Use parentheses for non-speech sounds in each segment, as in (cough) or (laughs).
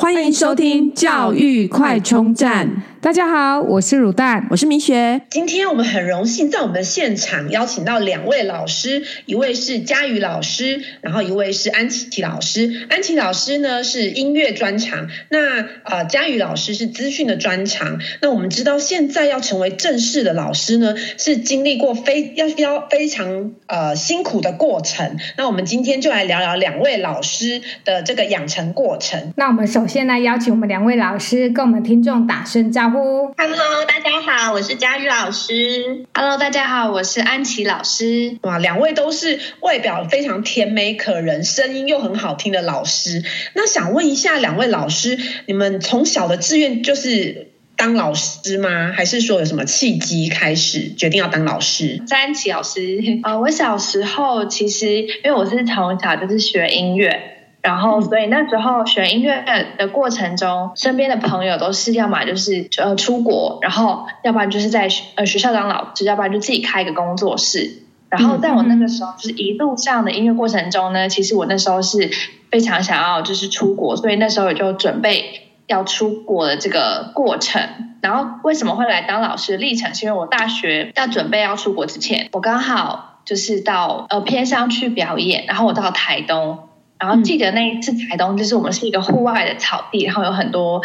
欢迎收听教育快充站。大家好，我是乳蛋，我是明雪。今天我们很荣幸在我们的现场邀请到两位老师，一位是佳宇老师，然后一位是安琪老师。安琪老师呢是音乐专长，那呃佳宇老师是资讯的专长。那我们知道现在要成为正式的老师呢，是经历过非要要非常呃辛苦的过程。那我们今天就来聊聊两位老师的这个养成过程。那我们首先来邀请我们两位老师跟我们听众打声招呼。Hello，大家好，我是佳瑜老师。Hello，大家好，我是安琪老师。哇，两位都是外表非常甜美可人，声音又很好听的老师。那想问一下，两位老师，你们从小的志愿就是当老师吗？还是说有什么契机开始决定要当老师？是安琪老师。(laughs) 呃，我小时候其实因为我是从小就是学音乐。然后，所以那时候学音乐的过程中，身边的朋友都是要么就是呃出国，然后要不然就是在呃学校当老师，要不然就自己开一个工作室。然后在我那个时候，就是一路上的音乐过程中呢，其实我那时候是非常想要就是出国，所以那时候也就准备要出国的这个过程。然后为什么会来当老师的历程？是因为我大学要准备要出国之前，我刚好就是到呃偏乡去表演，然后我到台东。然后记得那一次台东，就是我们是一个户外的草地，然后有很多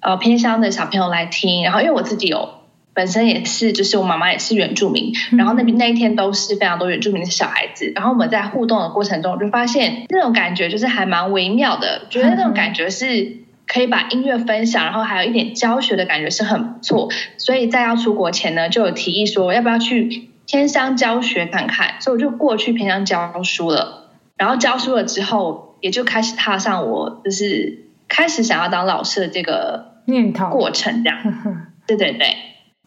呃偏乡的小朋友来听。然后因为我自己有本身也是，就是我妈妈也是原住民，然后那边那一天都是非常多原住民的小孩子。然后我们在互动的过程中，我就发现那种感觉就是还蛮微妙的，觉得那种感觉是可以把音乐分享，然后还有一点教学的感觉是很不错。所以在要出国前呢，就有提议说要不要去偏乡教学看看，所以我就过去偏乡教书了。然后教书了之后，也就开始踏上我就是开始想要当老师的这个念头过程，这样。(laughs) 对对对，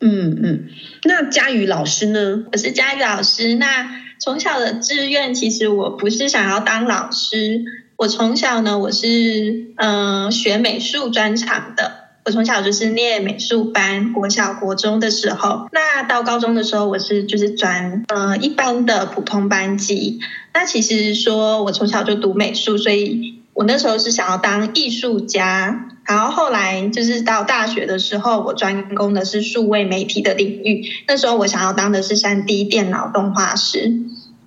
嗯嗯。那佳宇老师呢？我是佳宇老师。那从小的志愿，其实我不是想要当老师。我从小呢，我是嗯、呃、学美术专长的。我从小就是念美术班，国小、国中的时候。那到高中的时候，我是就是转呃一般的普通班级。那其实说，我从小就读美术，所以我那时候是想要当艺术家。然后后来就是到大学的时候，我专攻的是数位媒体的领域。那时候我想要当的是三 D 电脑动画师。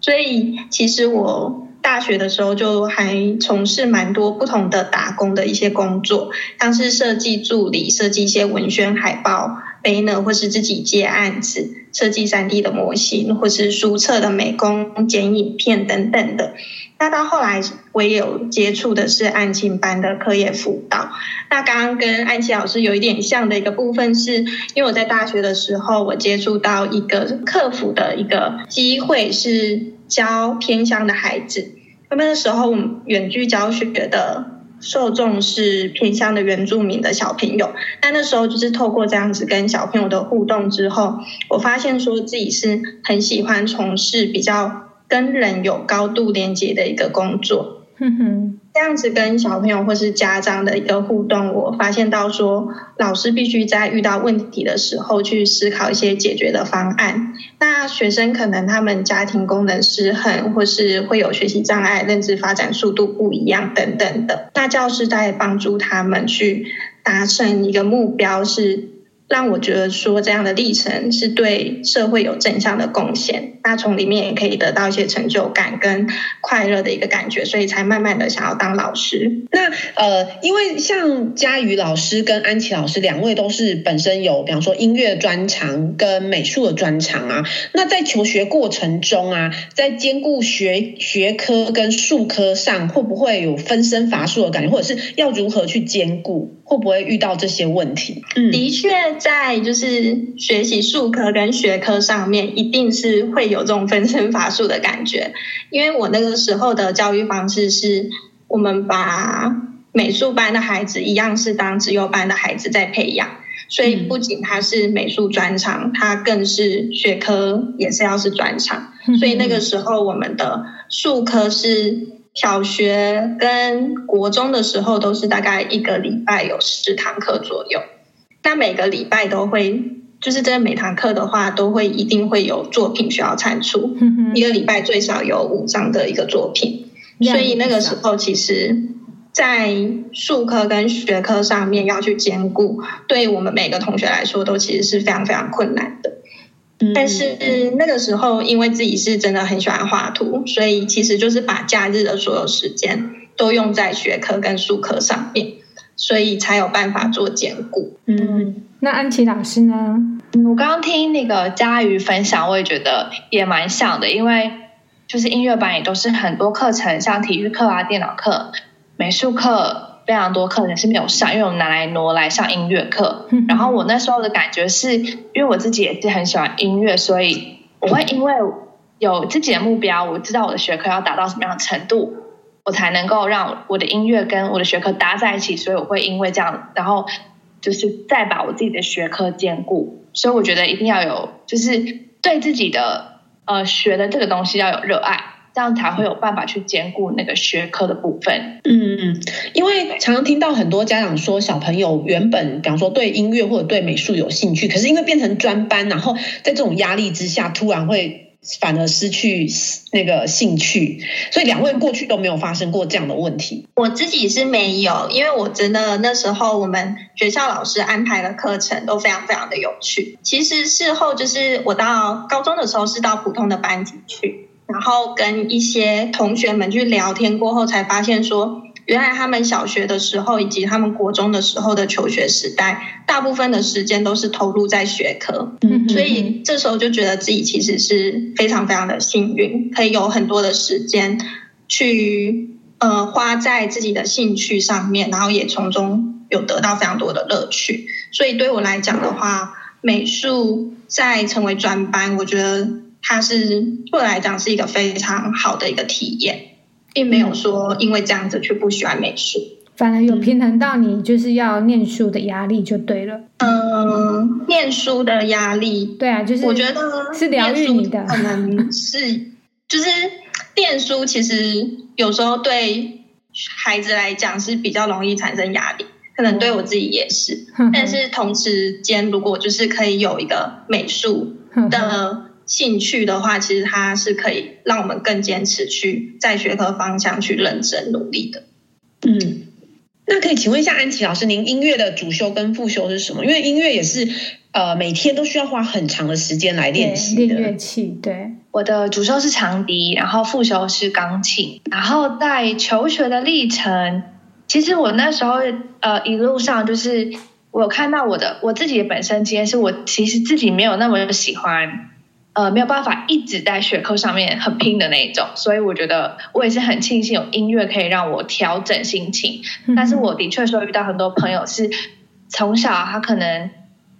所以其实我大学的时候就还从事蛮多不同的打工的一些工作，像是设计助理，设计一些文宣海报。Banner 或是自己接案子，设计 3D 的模型，或是书册的美工、剪影片等等的。那到后来，我也有接触的是安亲班的课业辅导。那刚刚跟安琪老师有一点像的一个部分是，因为我在大学的时候，我接触到一个客服的一个机会，是教偏乡的孩子。那么那时候，我们远距教学的。受众是偏向的原住民的小朋友，但那时候就是透过这样子跟小朋友的互动之后，我发现说自己是很喜欢从事比较跟人有高度连接的一个工作。哼哼。这样子跟小朋友或是家长的一个互动，我发现到说，老师必须在遇到问题的时候去思考一些解决的方案。那学生可能他们家庭功能失衡，或是会有学习障碍、认知发展速度不一样等等的。那教师在帮助他们去达成一个目标是。让我觉得说这样的历程是对社会有正向的贡献，那从里面也可以得到一些成就感跟快乐的一个感觉，所以才慢慢的想要当老师。那呃，因为像佳瑜老师跟安琪老师两位都是本身有，比方说音乐专长跟美术的专长啊，那在求学过程中啊，在兼顾学学科跟术科上，会不会有分身乏术的感觉，或者是要如何去兼顾？会不会遇到这些问题？嗯，的确，在就是学习术科跟学科上面，一定是会有这种分身乏术的感觉。因为我那个时候的教育方式是，我们把美术班的孩子一样是当资优班的孩子在培养，所以不仅他是美术专长，他更是学科也是要是专长。所以那个时候我们的术科是。小学跟国中的时候都是大概一个礼拜有十堂课左右，那每个礼拜都会，就是这每堂课的话都会一定会有作品需要产出，一个礼拜最少有五张的一个作品，所以那个时候其实在术科跟学科上面要去兼顾，对我们每个同学来说都其实是非常非常困难的。但是那个时候，因为自己是真的很喜欢画图，所以其实就是把假日的所有时间都用在学科跟术科上面，所以才有办法做兼顾。嗯，那安琪老师呢？嗯，我刚刚听那个佳瑜分享，我也觉得也蛮像的，因为就是音乐班也都是很多课程，像体育课啊、电脑课、美术课。非常多课程是没有上，因为我拿来挪来上音乐课。(laughs) 然后我那时候的感觉是，因为我自己也是很喜欢音乐，所以我会因为有自己的目标，我知道我的学科要达到什么样的程度，我才能够让我的音乐跟我的学科搭在一起。所以我会因为这样，然后就是再把我自己的学科兼顾。所以我觉得一定要有，就是对自己的呃学的这个东西要有热爱。这样才会有办法去兼顾那个学科的部分。嗯，因为常常听到很多家长说，小朋友原本比方说对音乐或者对美术有兴趣，可是因为变成专班，然后在这种压力之下，突然会反而失去那个兴趣。所以两位过去都没有发生过这样的问题。我自己是没有，因为我真的那时候我们学校老师安排的课程都非常非常的有趣。其实事后就是我到高中的时候是到普通的班级去。然后跟一些同学们去聊天过后，才发现说，原来他们小学的时候以及他们国中的时候的求学时代，大部分的时间都是投入在学科。嗯，所以这时候就觉得自己其实是非常非常的幸运，可以有很多的时间去呃花在自己的兴趣上面，然后也从中有得到非常多的乐趣。所以对我来讲的话，美术在成为专班，我觉得。它是对我来讲是一个非常好的一个体验，并没有说因为这样子就不喜欢美术，反而有平衡到你就是要念书的压力就对了。嗯，念书的压力，对啊，就是我觉得是疗愈你的，可能是就是念书其实有时候对孩子来讲是比较容易产生压力，可能对我自己也是。但是同时间，如果就是可以有一个美术的。兴趣的话，其实它是可以让我们更坚持去在学科方向去认真努力的。嗯，那可以请问一下安琪老师，您音乐的主修跟副修是什么？因为音乐也是呃每天都需要花很长的时间来练习的。练乐器，对。我的主修是长笛，然后副修是钢琴。然后在求学的历程，其实我那时候呃一路上就是我有看到我的我自己的本身经验，是我其实自己没有那么喜欢。呃，没有办法一直在学科上面很拼的那一种，所以我觉得我也是很庆幸有音乐可以让我调整心情。嗯、但是我的确说遇到很多朋友是从小他可能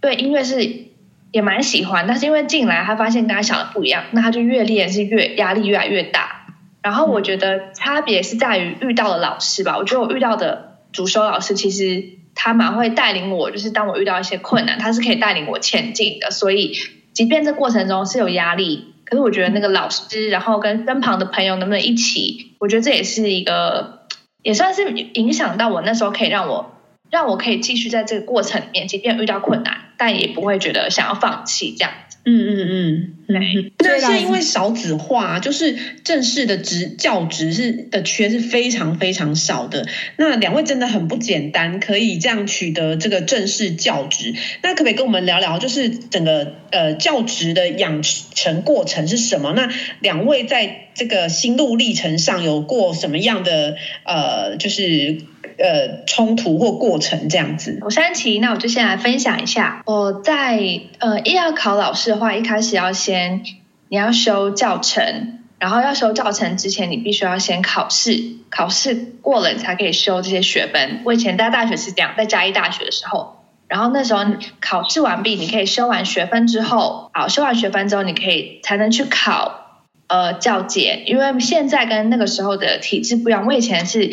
对音乐是也蛮喜欢，但是因为进来他发现跟他想的不一样，那他就越练是越压力越来越大。然后我觉得差别是在于遇到的老师吧，我觉得我遇到的主修老师其实他蛮会带领我，就是当我遇到一些困难，他是可以带领我前进的，所以。即便这过程中是有压力，可是我觉得那个老师，然后跟身旁的朋友能不能一起，我觉得这也是一个，也算是影响到我那时候可以让我，让我可以继续在这个过程里面，即便遇到困难，但也不会觉得想要放弃这样。嗯嗯嗯，对。那现在因为少子化，就是正式的职教职是的缺是非常非常少的。那两位真的很不简单，可以这样取得这个正式教职。那可不可以跟我们聊聊，就是整个呃教职的养成过程是什么？那两位在这个心路历程上有过什么样的呃，就是。呃，冲突或过程这样子。我是安琪，那我就先来分享一下。我在呃，一要考老师的话，一开始要先你要修教程，然后要修教程之前，你必须要先考试，考试过了你才可以修这些学分。我以前在大学是这样，在嘉义大学的时候，然后那时候考试完毕，你可以修完学分之后，好，修完学分之后，你可以才能去考呃教检，因为现在跟那个时候的体制不一样。我以前是。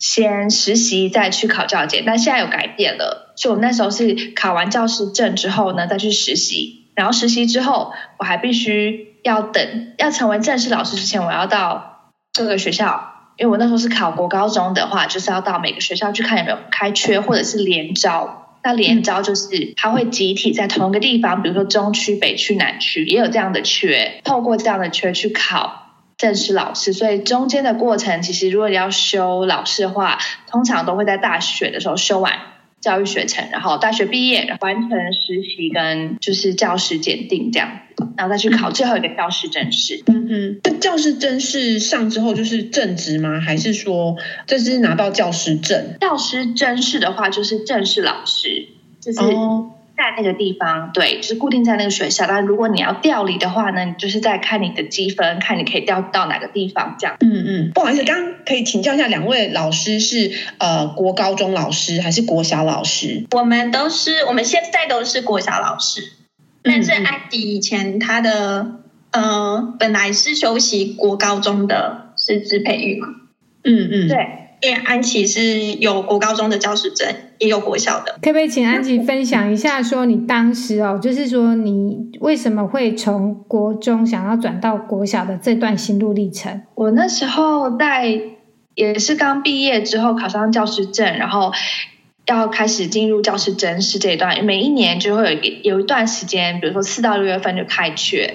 先实习再去考教检，但现在有改变了。就我们那时候是考完教师证之后呢，再去实习。然后实习之后，我还必须要等，要成为正式老师之前，我要到各个学校。因为我那时候是考国高中的话，就是要到每个学校去看有没有开缺，或者是联招。那联招就是他会集体在同一个地方，比如说中区、北区、南区也有这样的缺，透过这样的缺去考正式老师，所以中间的过程其实如果你要修老师的话，通常都会在大学的时候修完教育学程，然后大学毕业完成实习跟就是教师检定这样，然后再去考最后一个教师正式。嗯哼，那教师正式上之后就是正职吗？还是说这是拿到教师证？教师正式的话就是正式老师，就是。哦在那个地方，对，就是固定在那个学校。但如果你要调离的话呢，你就是在看你的积分，看你可以调到哪个地方这样。嗯嗯，不好意思，刚刚可以请教一下，两位老师是呃国高中老师还是国小老师？我们都是，我们现在都是国小老师。但是安迪以前他的呃本来是修习国高中的师资培育嘛。嗯嗯，对。因为安琪是有国高中的教师证，也有国小的。可不可以请安琪分享一下，说你当时哦，就是说你为什么会从国中想要转到国小的这段心路历程？我那时候在也是刚毕业之后考上教师证，然后要开始进入教师甄试这一段，每一年就会有一有一段时间，比如说四到六月份就开缺，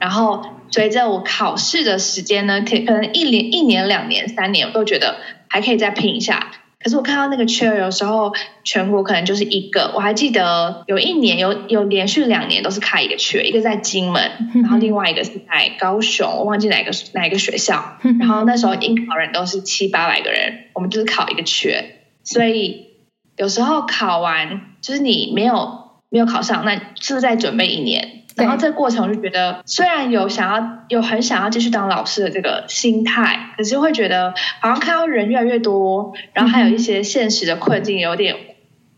然后随着我考试的时间呢，可可能一年、一年、两年、三年，我都觉得。还可以再拼一下，可是我看到那个缺，有时候全国可能就是一个。我还记得有一年有有连续两年都是开一个缺，一个在金门，然后另外一个是在高雄，我忘记哪个哪一个学校。然后那时候应考人都是七八百个人，我们就是考一个缺，所以有时候考完就是你没有没有考上，那是不是再准备一年。然后这个过程我就觉得，虽然有想要有很想要继续当老师的这个心态，可是会觉得好像看到人越来越多，然后还有一些现实的困境，有点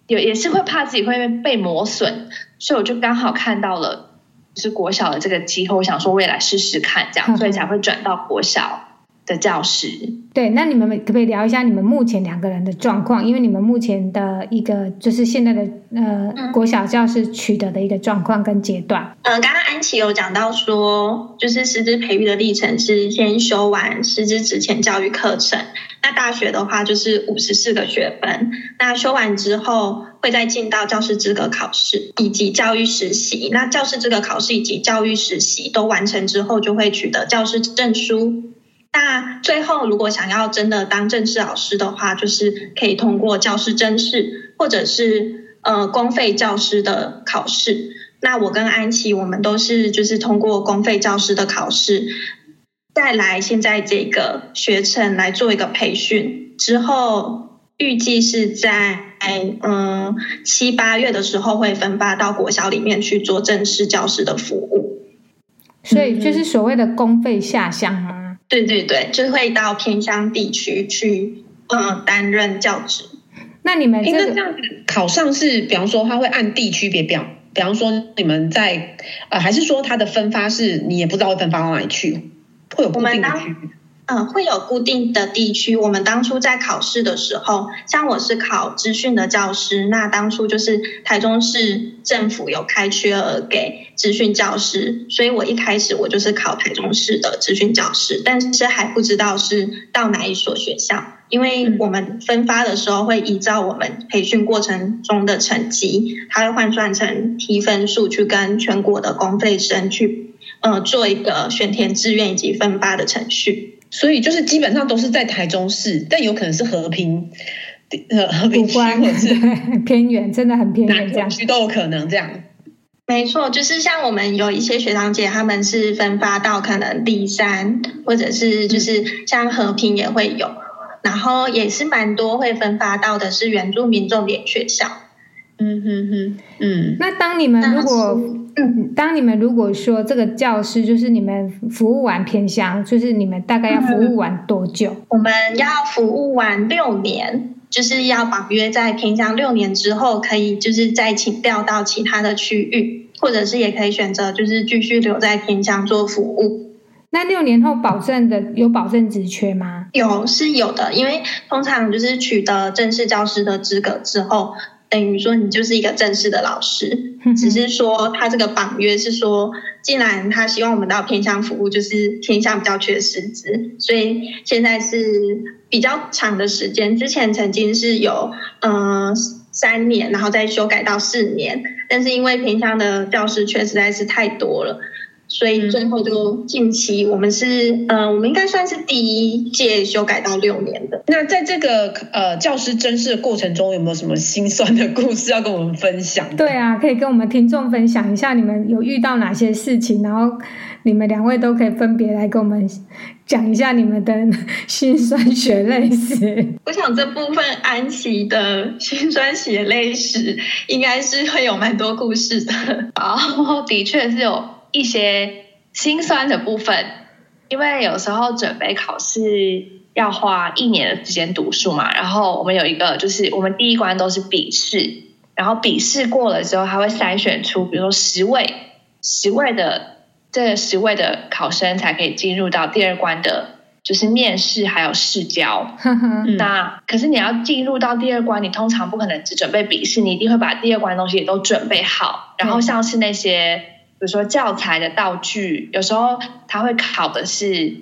有也是会怕自己会被磨损，所以我就刚好看到了就是国小的这个机会，我想说未来试试看这样，所以才会转到国小。的教师，对，那你们可不可以聊一下你们目前两个人的状况？因为你们目前的一个就是现在的呃、嗯、国小教师取得的一个状况跟阶段。嗯，刚刚安琪有讲到说，就是师资培育的历程是先修完师资职前教育课程，那大学的话就是五十四个学分，那修完之后会再进到教师资格考试以及教育实习。那教师资格考试以及教育实习都完成之后，就会取得教师证书。那最后，如果想要真的当正式老师的话，就是可以通过教师甄试，或者是呃公费教师的考试。那我跟安琪，我们都是就是通过公费教师的考试，再来现在这个学程来做一个培训，之后预计是在嗯七八月的时候会分发到国小里面去做正式教师的服务。所以就是所谓的公费下乡吗？对对对，就会到偏乡地区去，嗯，担任教职。那你们、这个、那这样子考上是，比方说他会按地区别表，比方说你们在呃，还是说他的分发是你也不知道会分发到哪里去，会有固定的区域。嗯，会有固定的地区。我们当初在考试的时候，像我是考资讯的教师，那当初就是台中市政府有开缺额给资讯教师，所以我一开始我就是考台中市的资讯教师，但是还不知道是到哪一所学校，因为我们分发的时候会依照我们培训过程中的成绩，它会换算成提分数去跟全国的公费生去，呃，做一个选填志愿以及分发的程序。所以就是基本上都是在台中市，但有可能是和平，呃，和平区或者是偏远，真的很偏远，这样区都有可能这样。没错，就是像我们有一些学长姐，他们是分发到可能第三，或者是就是像和平也会有，嗯、然后也是蛮多会分发到的是原住民重点学校。嗯哼哼，嗯。那当你们如果。嗯，当你们如果说这个教师就是你们服务完偏乡，就是你们大概要服务完多久？嗯，我们要服务完六年，就是要绑约在偏乡六年之后，可以就是再请调到其他的区域，或者是也可以选择就是继续留在偏乡做服务。那六年后保证的有保证职缺吗？有，是有的，因为通常就是取得正式教师的资格之后。等于说你就是一个正式的老师，只是说他这个绑约是说，既然他希望我们到偏向服务，就是偏向比较缺师资，所以现在是比较长的时间。之前曾经是有嗯、呃、三年，然后再修改到四年，但是因为偏向的教师缺实在是太多了，所以最后就近期我们是，嗯、呃，我们应该算是第一届修改到六年的。那在这个呃教师甄试的过程中，有没有什么心酸的故事要跟我们分享？对啊，可以跟我们听众分享一下，你们有遇到哪些事情，然后你们两位都可以分别来跟我们讲一下你们的心酸血泪史。(laughs) 我想这部分安琪的心酸血泪史应该是会有蛮多故事的。(laughs) 哦，的确是有。一些心酸的部分，因为有时候准备考试要花一年的时间读书嘛。然后我们有一个，就是我们第一关都是笔试，然后笔试过了之后，他会筛选出，比如说十位、十位的这十位的考生才可以进入到第二关的，就是面试还有试教。(laughs) 那可是你要进入到第二关，你通常不可能只准备笔试，你一定会把第二关的东西也都准备好。然后像是那些。比如说教材的道具，有时候他会考的是，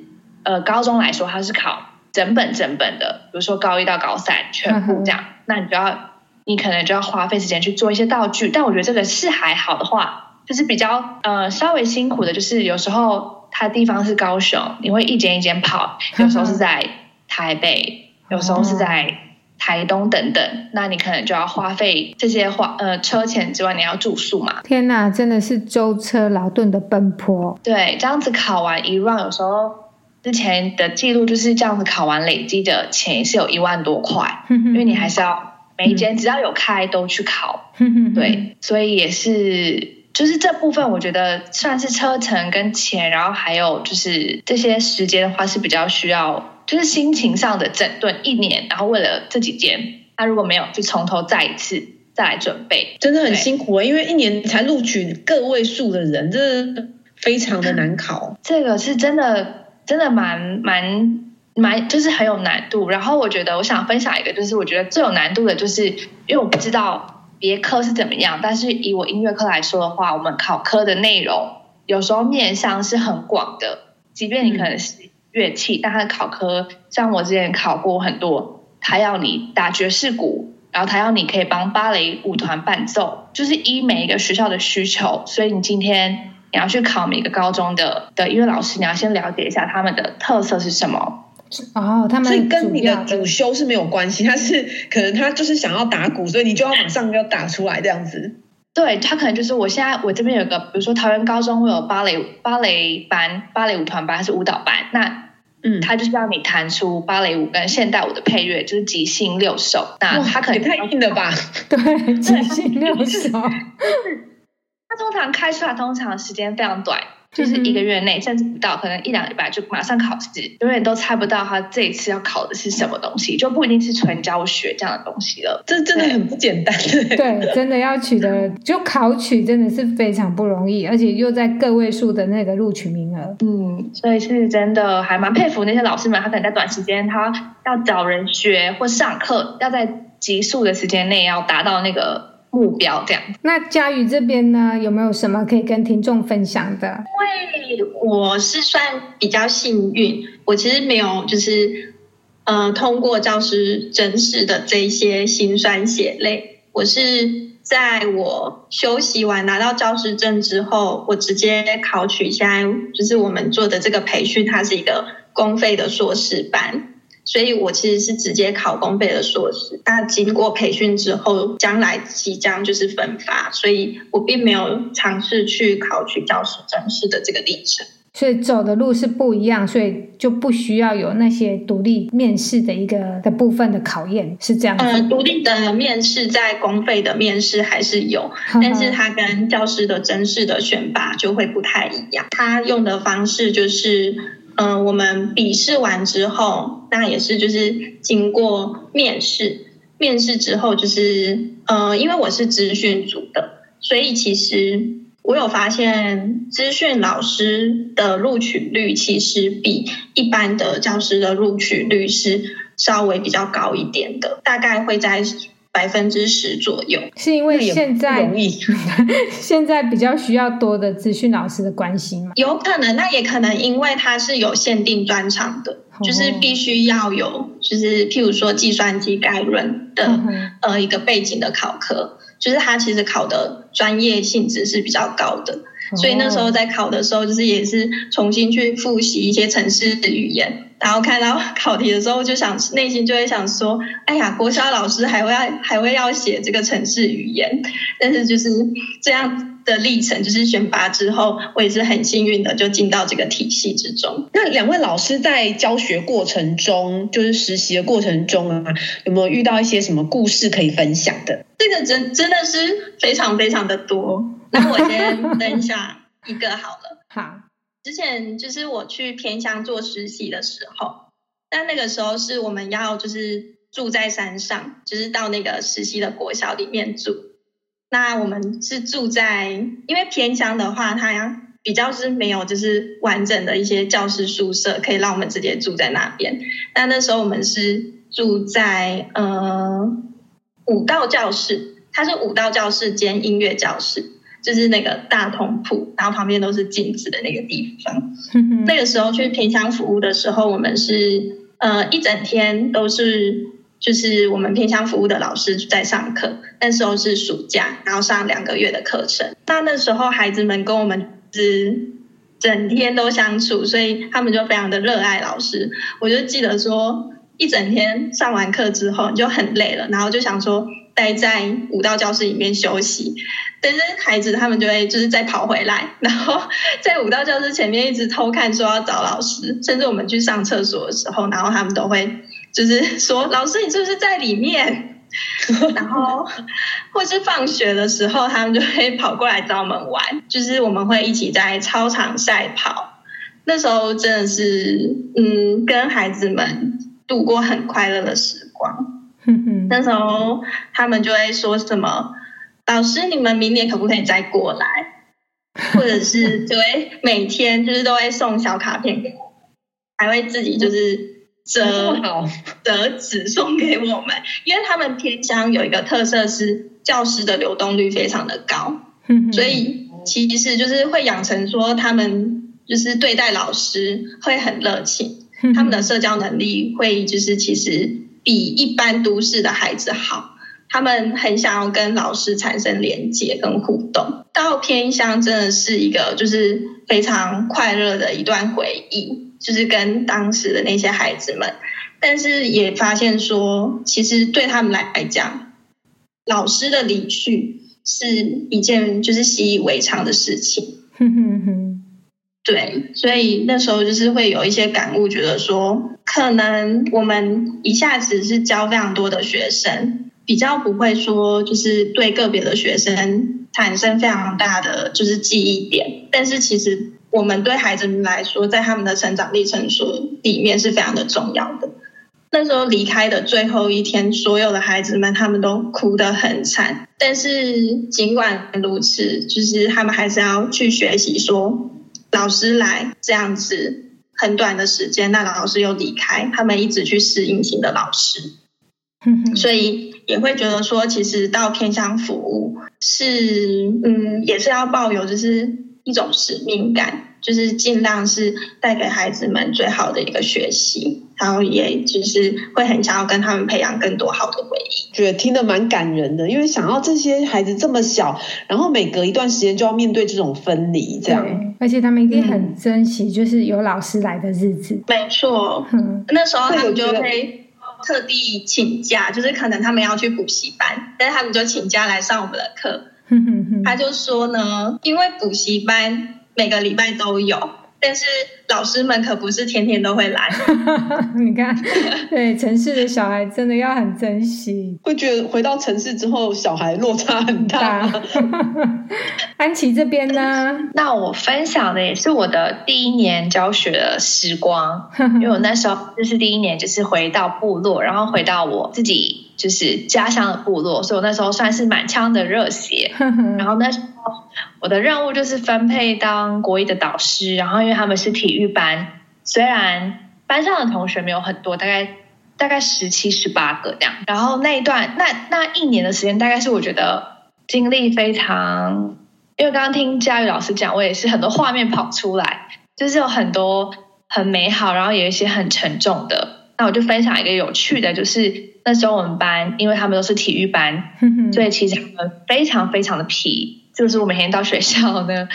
呃，高中来说他是考整本整本的，比如说高一到高三全部这样，那你就要，你可能就要花费时间去做一些道具。但我觉得这个是还好的话，就是比较呃稍微辛苦的，就是有时候它的地方是高雄，你会一间一间跑，有时候是在台北，有时候是在。台东等等，那你可能就要花费这些花呃车钱之外，你要住宿嘛？天哪，真的是舟车劳顿的奔波。对，这样子考完一 round，有时候之前的记录就是这样子考完累积的钱是有一万多块，(laughs) 因为你还是要每一间只要有开都去考。(laughs) 对，所以也是就是这部分，我觉得算是车程跟钱，然后还有就是这些时间的话是比较需要。就是心情上的整顿一年，然后为了这几间，他如果没有，就从头再一次再来准备，真的很辛苦啊！因为一年才录取个位数的人，真的非常的难考。(laughs) 这个是真的，真的蛮蛮蛮，就是很有难度。然后我觉得，我想分享一个，就是我觉得最有难度的，就是因为我不知道别科是怎么样，但是以我音乐科来说的话，我们考科的内容有时候面向是很广的，即便你可能是。乐器，但他的考科像我之前考过很多，他要你打爵士鼓，然后他要你可以帮芭蕾舞团伴奏，就是依每一个学校的需求，所以你今天你要去考每个高中的的音乐老师，你要先了解一下他们的特色是什么。哦，他们所以跟你的主修是没有关系，他是可能他就是想要打鼓，所以你就要马上要打出来这样子。对，他可能就是我现在我这边有个，比如说桃园高中会有芭蕾芭蕾班、芭蕾舞团班还是舞蹈班，那。嗯，他就是让你弹出芭蕾舞跟现代舞的配乐，就是即兴六首。那他可能太硬了吧？(laughs) 对，即兴六首。(laughs) 它通常开出来，通常时间非常短。就是一个月内，甚至不到，可能一两礼拜就马上考试，永远都猜不到他这一次要考的是什么东西，就不一定是纯教学这样的东西了。这真的很不简单。(laughs) 对，真的要取得就考取真的是非常不容易，而且又在个位数的那个录取名额。嗯，所以是真的还蛮佩服那些老师们，他可能在短时间他要找人学或上课，要在急速的时间内要达到那个。目标这样。那佳宇这边呢，有没有什么可以跟听众分享的？因为我是算比较幸运，我其实没有就是呃通过教师真试的这一些辛酸血泪。我是在我休息完拿到教师证之后，我直接考取现在就是我们做的这个培训，它是一个公费的硕士班。所以我其实是直接考公费的硕士，那经过培训之后，将来即将就是分发，所以我并没有尝试去考取教师甄试的这个历程。所以走的路是不一样，所以就不需要有那些独立面试的一个的部分的考验，是这样子。呃，独立的面试在公费的面试还是有，但是它跟教师的甄试的选拔就会不太一样。它用的方式就是。嗯、我们笔试完之后，那也是就是经过面试，面试之后就是，呃，因为我是资讯组的，所以其实我有发现资讯老师的录取率其实比一般的教师的录取率是稍微比较高一点的，大概会在。百分之十左右，是因为现在 (laughs) 现在比较需要多的资讯老师的关心吗？有可能，那也可能因为它是有限定专长的，哦、就是必须要有，就是譬如说计算机概论的、嗯、呃一个背景的考科，就是它其实考的专业性质是比较高的。所以那时候在考的时候，就是也是重新去复习一些城市语言，然后看到 (laughs) 考题的时候，就想内心就会想说：“哎呀，国小老师还会要还会要写这个城市语言。”但是就是这样的历程，就是选拔之后，我也是很幸运的就进到这个体系之中。那两位老师在教学过程中，就是实习的过程中啊，有没有遇到一些什么故事可以分享的？这个真真的是非常非常的多。那我先分享一个好了。(laughs) 好，之前就是我去偏乡做实习的时候，但那个时候是我们要就是住在山上，就是到那个实习的国小里面住。那我们是住在，因为偏乡的话，它比较是没有就是完整的一些教师宿舍，可以让我们直接住在那边。那那时候我们是住在呃五道教室，它是五道教室兼音乐教室。就是那个大通铺，然后旁边都是镜子的那个地方。那个时候去平乡服务的时候，我们是呃一整天都是就是我们平乡服务的老师在上课。那时候是暑假，然后上两个月的课程。那那时候孩子们跟我们是整天都相处，所以他们就非常的热爱老师。我就记得说，一整天上完课之后你就很累了，然后就想说。待在舞蹈教室里面休息，但是孩子他们就会就是再跑回来，然后 (laughs) 在舞蹈教室前面一直偷看，说要找老师。甚至我们去上厕所的时候，然后他们都会就是 (laughs) 说：“老师，你是不是在里面？”然后 (laughs) 或是放学的时候，他们就会跑过来找我们玩，就是我们会一起在操场赛跑。那时候真的是嗯，跟孩子们度过很快乐的时光。那时候他们就会说什么：“老师，你们明年可不可以再过来？” (laughs) 或者是就会每天就是都会送小卡片给我，还会自己就是折折纸送给我们。因为他们偏乡有一个特色是教师的流动率非常的高，所以其实就是会养成说他们就是对待老师会很热情，他们的社交能力会就是其实。比一般都市的孩子好，他们很想要跟老师产生连接跟互动。到偏乡真的是一个就是非常快乐的一段回忆，就是跟当时的那些孩子们。但是也发现说，其实对他们来讲，老师的离去是一件就是习以为常的事情。对，所以那时候就是会有一些感悟，觉得说，可能我们一下子是教非常多的学生，比较不会说就是对个别的学生产生非常大的就是记忆点，但是其实我们对孩子们来说，在他们的成长历程所里面是非常的重要的。那时候离开的最后一天，所有的孩子们他们都哭得很惨，但是尽管如此，就是他们还是要去学习说。老师来这样子很短的时间，那老师又离开，他们一直去适应新的老师，(laughs) 所以也会觉得说，其实到偏向服务是，嗯，也是要抱有就是一种使命感。就是尽量是带给孩子们最好的一个学习，然后也就是会很想要跟他们培养更多好的回忆。觉得听得蛮感人的，因为想要这些孩子这么小，然后每隔一段时间就要面对这种分离，这样，而且他们一定很珍惜，就是有老师来的日子。嗯、没错，嗯，那时候他们就会特地请假，就是可能他们要去补习班，但是他们就请假来上我们的课。他就说呢，因为补习班。每个礼拜都有，但是老师们可不是天天都会来。(laughs) 你看，对城市的小孩真的要很珍惜。会觉得回到城市之后，小孩落差很大。(laughs) 安琪这边呢？(laughs) 那我分享的也是我的第一年教学的时光，因为我那时候就是第一年，就是回到部落，然后回到我自己就是家乡的部落，所以我那时候算是满腔的热血。(laughs) 然后那时候。我的任务就是分配当国一的导师，然后因为他们是体育班，虽然班上的同学没有很多，大概大概十七、十八个这样。然后那一段那那一年的时间，大概是我觉得经历非常，因为刚刚听佳宇老师讲，我也是很多画面跑出来，就是有很多很美好，然后也有一些很沉重的。那我就分享一个有趣的，就是那时候我们班，因为他们都是体育班，所以其实他们非常非常的皮。就是我每天到学校呢，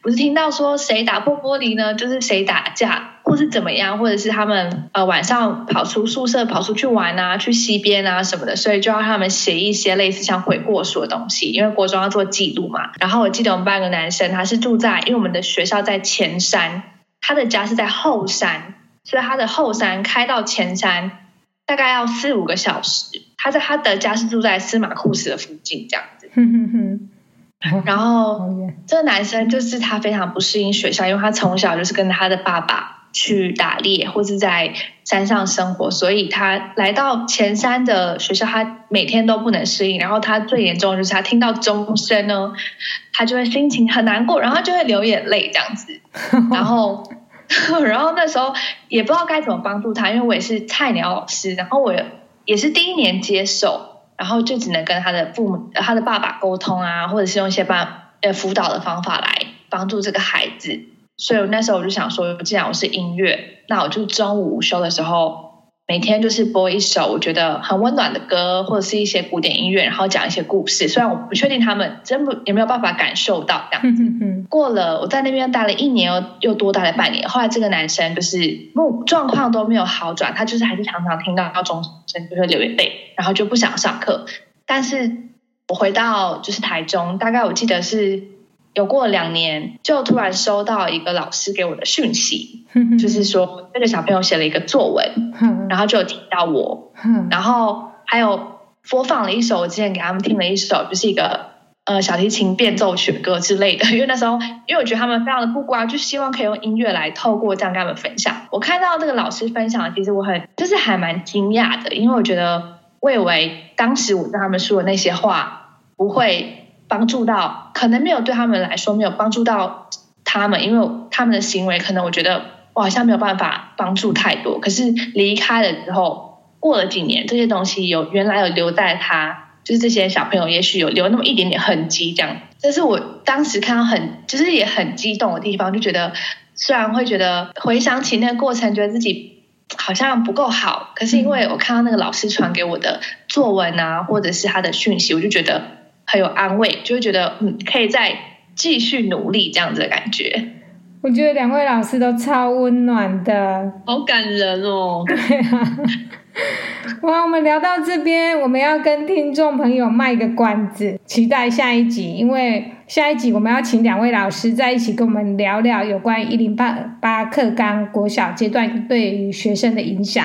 不是听到说谁打破玻璃呢，就是谁打架，或是怎么样，或者是他们呃晚上跑出宿舍跑出去玩啊，去溪边啊什么的，所以就要他们写一些类似像悔过书的东西，因为国中要做记录嘛。然后我记得我们班有个男生，他是住在，因为我们的学校在前山，他的家是在后山，所以他的后山开到前山大概要四五个小时。他在他的家是住在司马库斯的附近，这样子。(laughs) 然后这个男生就是他非常不适应学校，因为他从小就是跟他的爸爸去打猎或是在山上生活，所以他来到前山的学校，他每天都不能适应。然后他最严重的就是他听到钟声呢，他就会心情很难过，然后就会流眼泪这样子。(laughs) 然后，(laughs) 然后那时候也不知道该怎么帮助他，因为我也是菜鸟老师，然后我也是第一年接手。然后就只能跟他的父母、他的爸爸沟通啊，或者是用一些办呃辅导的方法来帮助这个孩子。所以那时候我就想说，既然我是音乐，那我就中午午休的时候，每天就是播一首我觉得很温暖的歌，或者是一些古典音乐，然后讲一些故事。虽然我不确定他们真不有没有办法感受到这样子。过了我在那边待了一年又又多待了半年，后来这个男生就是目状况都没有好转，他就是还是常常听到要钟声就会流眼泪，然后就不想上课。但是我回到就是台中，大概我记得是有过两年，就突然收到一个老师给我的讯息，就是说那个小朋友写了一个作文，然后就有提到我，然后还有播放了一首我之前给他们听了一首，就是一个。呃，小提琴变奏曲歌之类的，(laughs) 因为那时候，因为我觉得他们非常的不乖，就希望可以用音乐来透过这样跟他们分享。我看到这个老师分享，其实我很就是还蛮惊讶的，因为我觉得我以为当时我跟他们说的那些话不会帮助到，可能没有对他们来说没有帮助到他们，因为他们的行为可能我觉得我好像没有办法帮助太多。可是离开了之后，过了几年，这些东西有原来有留在他。就是这些小朋友，也许有留那么一点点痕迹，这样。这是我当时看到很，就是也很激动的地方，就觉得虽然会觉得回想起那个过程，觉得自己好像不够好，可是因为我看到那个老师传给我的作文啊，或者是他的讯息，我就觉得很有安慰，就会觉得嗯，可以再继续努力这样子的感觉。我觉得两位老师都超温暖的，好感人哦。对啊。哇，我们聊到这边，我们要跟听众朋友卖个关子，期待下一集。因为下一集我们要请两位老师在一起跟我们聊聊有关一零八八课纲国小阶段对于学生的影响。